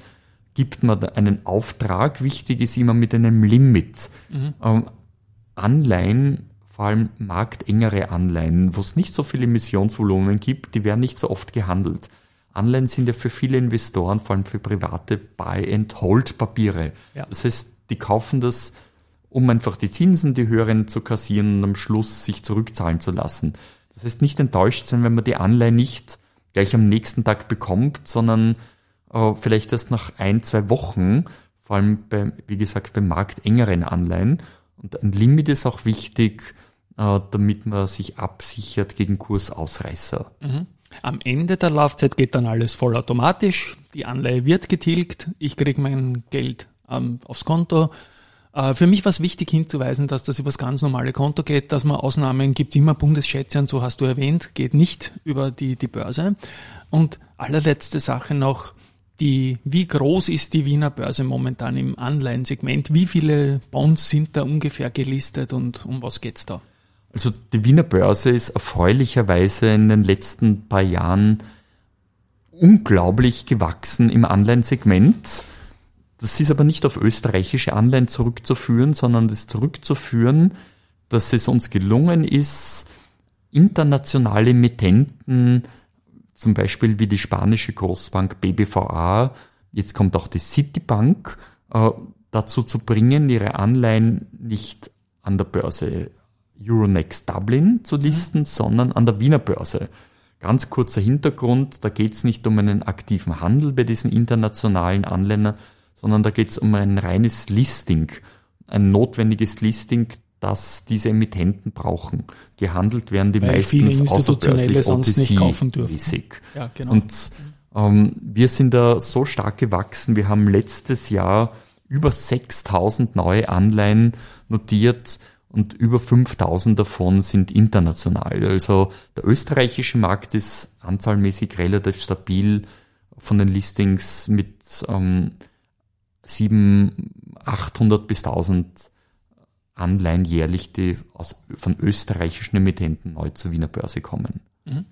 Speaker 3: gibt man einen Auftrag. Wichtig ist immer mit einem Limit.
Speaker 2: Mhm.
Speaker 3: Ähm, Anleihen, vor allem marktengere Anleihen, wo es nicht so viele Emissionsvolumen gibt, die werden nicht so oft gehandelt. Anleihen sind ja für viele Investoren, vor allem für private Buy-and-Hold-Papiere.
Speaker 2: Ja.
Speaker 3: Das heißt, die kaufen das, um einfach die Zinsen, die höheren zu kassieren und am Schluss sich zurückzahlen zu lassen. Das heißt, nicht enttäuscht sein, wenn man die Anleihe nicht gleich am nächsten Tag bekommt, sondern äh, vielleicht erst nach ein, zwei Wochen, vor allem bei, wie gesagt, bei marktengeren Anleihen. Und ein Limit ist auch wichtig, äh, damit man sich absichert gegen Kursausreißer.
Speaker 2: Mhm. Am Ende der Laufzeit geht dann alles vollautomatisch. Die Anleihe wird getilgt. Ich kriege mein Geld ähm, aufs Konto. Äh, für mich war es wichtig hinzuweisen, dass das über das ganz normale Konto geht, dass man Ausnahmen gibt, immer Bundesschätze und so hast du erwähnt, geht nicht über die, die Börse. Und allerletzte Sache noch, die, wie groß ist die Wiener Börse momentan im Anleihensegment? Wie viele Bonds sind da ungefähr gelistet und um was geht's da?
Speaker 3: Also die Wiener Börse ist erfreulicherweise in den letzten paar Jahren unglaublich gewachsen im Anleihensegment. Das ist aber nicht auf österreichische Anleihen zurückzuführen, sondern das zurückzuführen, dass es uns gelungen ist, internationale Emittenten, zum Beispiel wie die spanische Großbank BBVA, jetzt kommt auch die Citibank, äh, dazu zu bringen, ihre Anleihen nicht an der Börse Euronext Dublin zu listen, mhm. sondern an der Wiener Börse. Ganz kurzer Hintergrund, da geht es nicht um einen aktiven Handel bei diesen internationalen Anländern, sondern da geht es um ein reines Listing, ein notwendiges Listing, das diese Emittenten brauchen. Gehandelt werden die
Speaker 2: Weil
Speaker 3: meistens außerbörslich
Speaker 2: OTC-mäßig.
Speaker 3: Ja, genau. Und ähm, wir sind da so stark gewachsen. Wir haben letztes Jahr über 6000 neue Anleihen notiert und über 5000 davon sind international. Also der österreichische Markt ist anzahlmäßig relativ stabil von den Listings mit ähm, 7, 800 bis 1000 Anleihen jährlich, die aus, von österreichischen Emittenten neu zur Wiener Börse kommen.
Speaker 2: Mhm.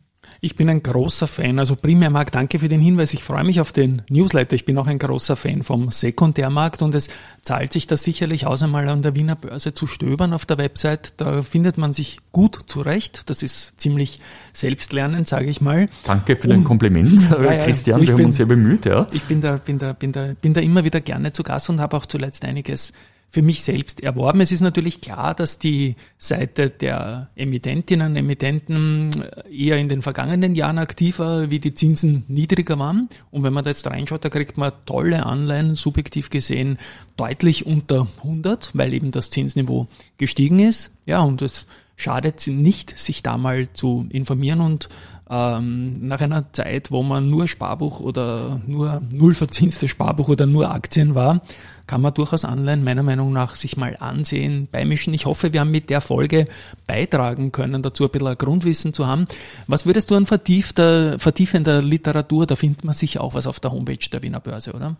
Speaker 2: Ich bin ein großer Fan, also Primärmarkt, danke für den Hinweis. Ich freue mich auf den Newsletter. Ich bin auch ein großer Fan vom Sekundärmarkt und es zahlt sich das sicherlich aus, einmal an der Wiener Börse zu stöbern auf der Website. Da findet man sich gut zurecht. Das ist ziemlich selbstlernend, sage ich mal.
Speaker 3: Danke für dein Kompliment, ja, ja, Christian. Wir bin, haben uns sehr bemüht, ja.
Speaker 2: Ich bin da, bin da, bin da, bin da immer wieder gerne zu Gast und habe auch zuletzt einiges für mich selbst erworben. Es ist natürlich klar, dass die Seite der Emittentinnen und Emittenten eher in den vergangenen Jahren aktiver, wie die Zinsen niedriger waren. Und wenn man da jetzt reinschaut, da kriegt man tolle Anleihen, subjektiv gesehen, deutlich unter 100, weil eben das Zinsniveau gestiegen ist. Ja, und es schadet nicht, sich da mal zu informieren und ähm, nach einer Zeit, wo man nur Sparbuch oder nur null verzinste Sparbuch oder nur Aktien war, kann man durchaus Anleihen meiner Meinung nach sich mal ansehen, beimischen. Ich hoffe, wir haben mit der Folge beitragen können, dazu ein bisschen ein Grundwissen zu haben. Was würdest du an vertiefter, vertiefender Literatur, da findet man sicher auch was auf der Homepage der Wiener Börse, oder?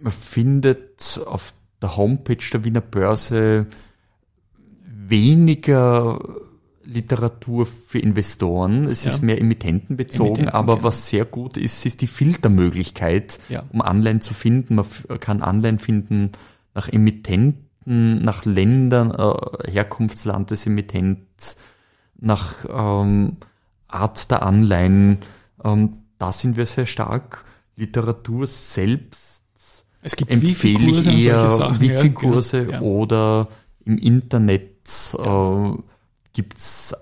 Speaker 3: Man findet auf der Homepage der Wiener Börse weniger Literatur für Investoren. Es ja. ist mehr emittentenbezogen, Emittenten, aber genau. was sehr gut ist, ist die Filtermöglichkeit, ja. um Anleihen zu finden. Man kann Anleihen finden nach Emittenten, nach Ländern, äh, Herkunftsland des Emittents, nach ähm, Art der Anleihen. Ähm, da sind wir sehr stark. Literatur selbst
Speaker 2: es gibt
Speaker 3: empfehle ich eher Wifi-Kurse ja, genau. oder im Internet äh, gibt es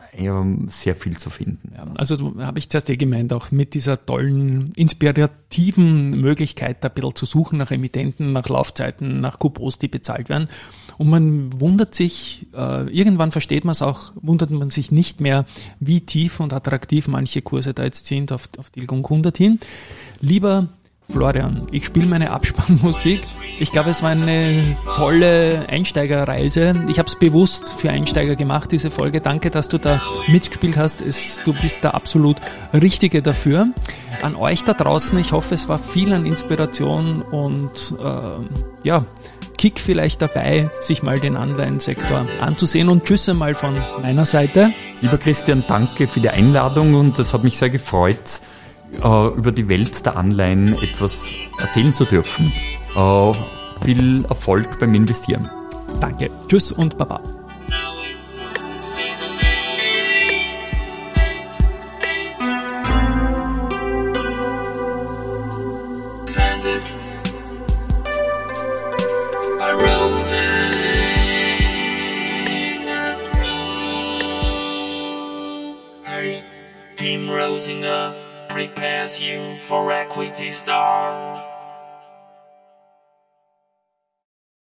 Speaker 3: sehr viel zu finden.
Speaker 2: Ja, also habe ich zuerst eh gemeint, auch mit dieser tollen, inspirativen Möglichkeit, da ein bisschen zu suchen nach Emittenten, nach Laufzeiten, nach Coupons, die bezahlt werden. Und man wundert sich, äh, irgendwann versteht man es auch, wundert man sich nicht mehr, wie tief und attraktiv manche Kurse da jetzt sind auf, auf Tilgung 100 hin. Lieber Florian, ich spiele meine Abspannmusik. Ich glaube, es war eine tolle Einsteigerreise. Ich habe es bewusst für Einsteiger gemacht, diese Folge. Danke, dass du da mitgespielt hast. Es, du bist der absolut Richtige dafür. An euch da draußen, ich hoffe, es war viel an Inspiration und äh, ja, Kick vielleicht dabei, sich mal den Anleihensektor anzusehen. Und Tschüss einmal von meiner Seite.
Speaker 3: Lieber Christian, danke für die Einladung und es hat mich sehr gefreut über die Welt der Anleihen etwas erzählen zu dürfen. Äh, viel Erfolg beim Investieren.
Speaker 2: Danke. Tschüss und Baba.
Speaker 1: Team rosing up
Speaker 2: prepares you for equity star.